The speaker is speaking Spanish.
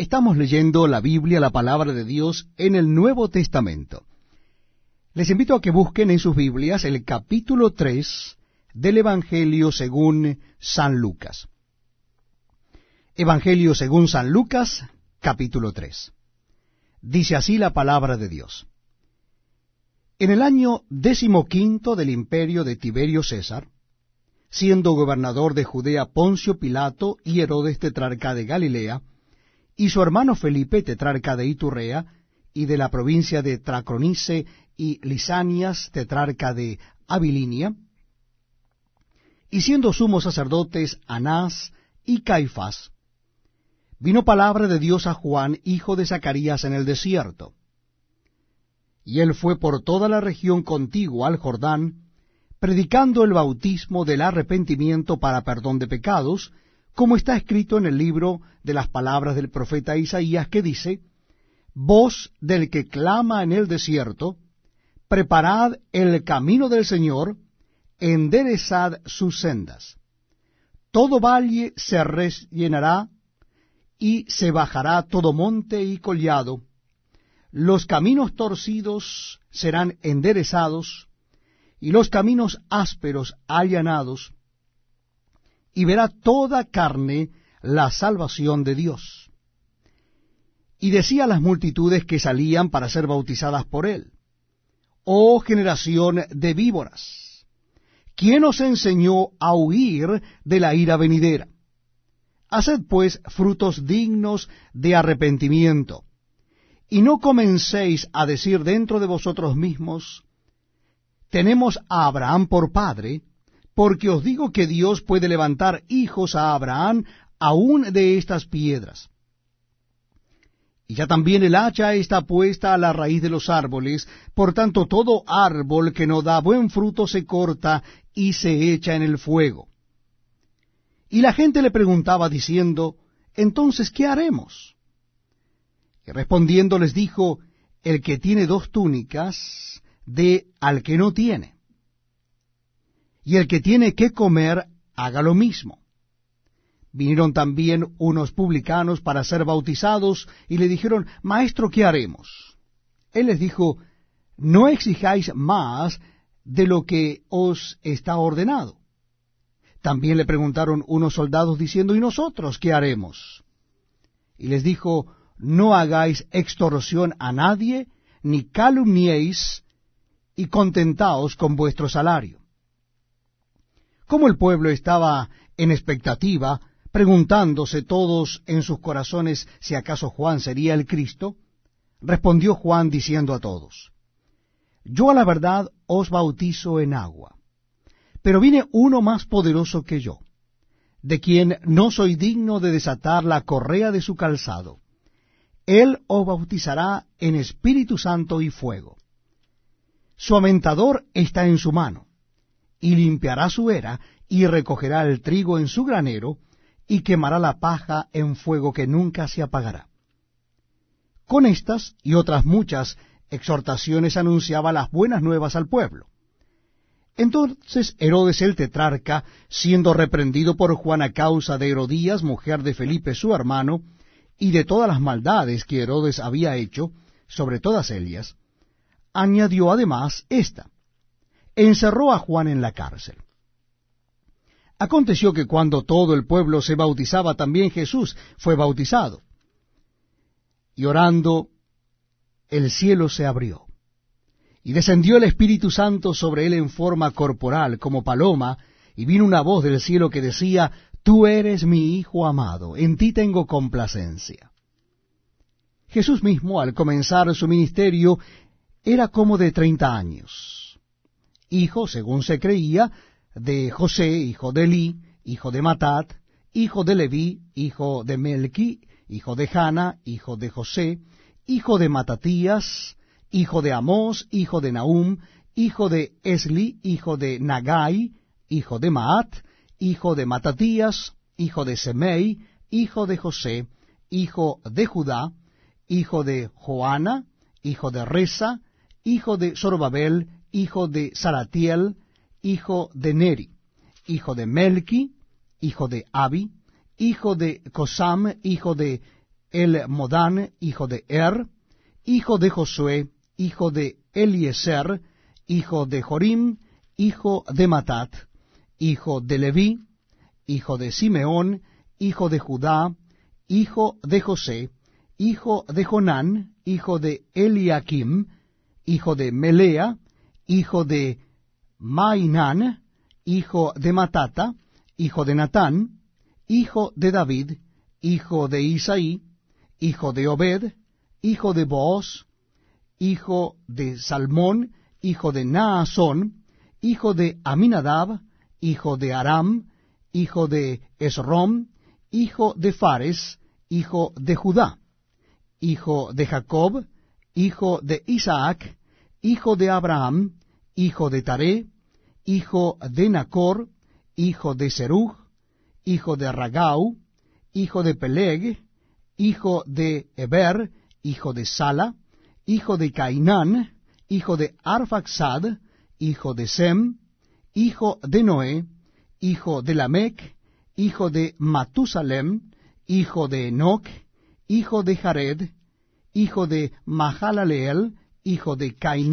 Estamos leyendo la Biblia, la palabra de Dios, en el Nuevo Testamento. Les invito a que busquen en sus Biblias el capítulo 3 del Evangelio según San Lucas. Evangelio según San Lucas, capítulo 3. Dice así la palabra de Dios. En el año decimoquinto del imperio de Tiberio César, siendo gobernador de Judea Poncio Pilato y Herodes tetrarca de Galilea, y su hermano Felipe, tetrarca de Iturrea, y de la provincia de Tracronice y Lisanias, tetrarca de Abilinia, y siendo sumos sacerdotes Anás y Caifás, vino palabra de Dios a Juan, hijo de Zacarías, en el desierto. Y él fue por toda la región contigua al Jordán, predicando el bautismo del arrepentimiento para perdón de pecados, como está escrito en el libro de las palabras del profeta Isaías, que dice, Voz del que clama en el desierto, preparad el camino del Señor, enderezad sus sendas. Todo valle se rellenará y se bajará todo monte y collado. Los caminos torcidos serán enderezados y los caminos ásperos allanados y verá toda carne la salvación de Dios. Y decía a las multitudes que salían para ser bautizadas por él, Oh generación de víboras, ¿quién os enseñó a huir de la ira venidera? Haced pues frutos dignos de arrepentimiento, y no comencéis a decir dentro de vosotros mismos, tenemos a Abraham por padre, porque os digo que Dios puede levantar hijos a Abraham aún de estas piedras. Y ya también el hacha está puesta a la raíz de los árboles, por tanto todo árbol que no da buen fruto se corta y se echa en el fuego. Y la gente le preguntaba diciendo, Entonces, ¿qué haremos? Y respondiendo les dijo, El que tiene dos túnicas, de al que no tiene y el que tiene que comer haga lo mismo. Vinieron también unos publicanos para ser bautizados y le dijeron, Maestro, ¿qué haremos? Él les dijo, No exijáis más de lo que os está ordenado. También le preguntaron unos soldados diciendo, ¿y nosotros qué haremos? Y les dijo, No hagáis extorsión a nadie, ni calumniéis, y contentaos con vuestro salario. Como el pueblo estaba en expectativa, preguntándose todos en sus corazones si acaso Juan sería el Cristo, respondió Juan diciendo a todos, Yo a la verdad os bautizo en agua, pero viene uno más poderoso que yo, de quien no soy digno de desatar la correa de su calzado. Él os bautizará en Espíritu Santo y fuego. Su aventador está en su mano y limpiará su era, y recogerá el trigo en su granero, y quemará la paja en fuego que nunca se apagará. Con estas y otras muchas exhortaciones anunciaba las buenas nuevas al pueblo. Entonces Herodes el tetrarca, siendo reprendido por Juan a causa de Herodías, mujer de Felipe su hermano, y de todas las maldades que Herodes había hecho, sobre todas ellas, añadió además esta, encerró a Juan en la cárcel. Aconteció que cuando todo el pueblo se bautizaba, también Jesús fue bautizado. Y orando, el cielo se abrió, y descendió el Espíritu Santo sobre él en forma corporal, como paloma, y vino una voz del cielo que decía, Tú eres mi Hijo amado, en ti tengo complacencia. Jesús mismo, al comenzar su ministerio, era como de treinta años hijo, según se creía, de José, hijo de Eli, hijo de Matat, hijo de Leví, hijo de Melqui, hijo de Jana, hijo de José, hijo de Matatías, hijo de Amós, hijo de Nahum, hijo de Esli, hijo de Nagai, hijo de Maat, hijo de Matatías, hijo de Semei, hijo de José, hijo de Judá, hijo de Joana, hijo de Reza, hijo de Zorobabel, hijo de Salatiel, hijo de Neri, hijo de Melki, hijo de Abi, hijo de Cosam, hijo de el Modán, hijo de Er, hijo de Josué, hijo de Eliezer, hijo de Jorim, hijo de Matat, hijo de Leví, hijo de Simeón, hijo de Judá, hijo de José, hijo de Jonán, hijo de Eliakim, hijo de Melea, hijo de Mainán, hijo de Matata, hijo de Natán, hijo de David, hijo de Isaí, hijo de Obed, hijo de Booz, hijo de Salmón, hijo de Naasón, hijo de Aminadab, hijo de Aram, hijo de Esrom, hijo de Fares, hijo de Judá, hijo de Jacob, hijo de Isaac, hijo de Abraham, hijo de Taré, hijo de Nacor, hijo de Serug, hijo de Ragau, hijo de Peleg, hijo de Eber, hijo de Sala, hijo de Cainán, hijo de Arfaxad, hijo de Sem, hijo de Noé, hijo de Lamec, hijo de Matusalem, hijo de Enoch, hijo de Jared, hijo de Mahalaleel, hijo de Cainán,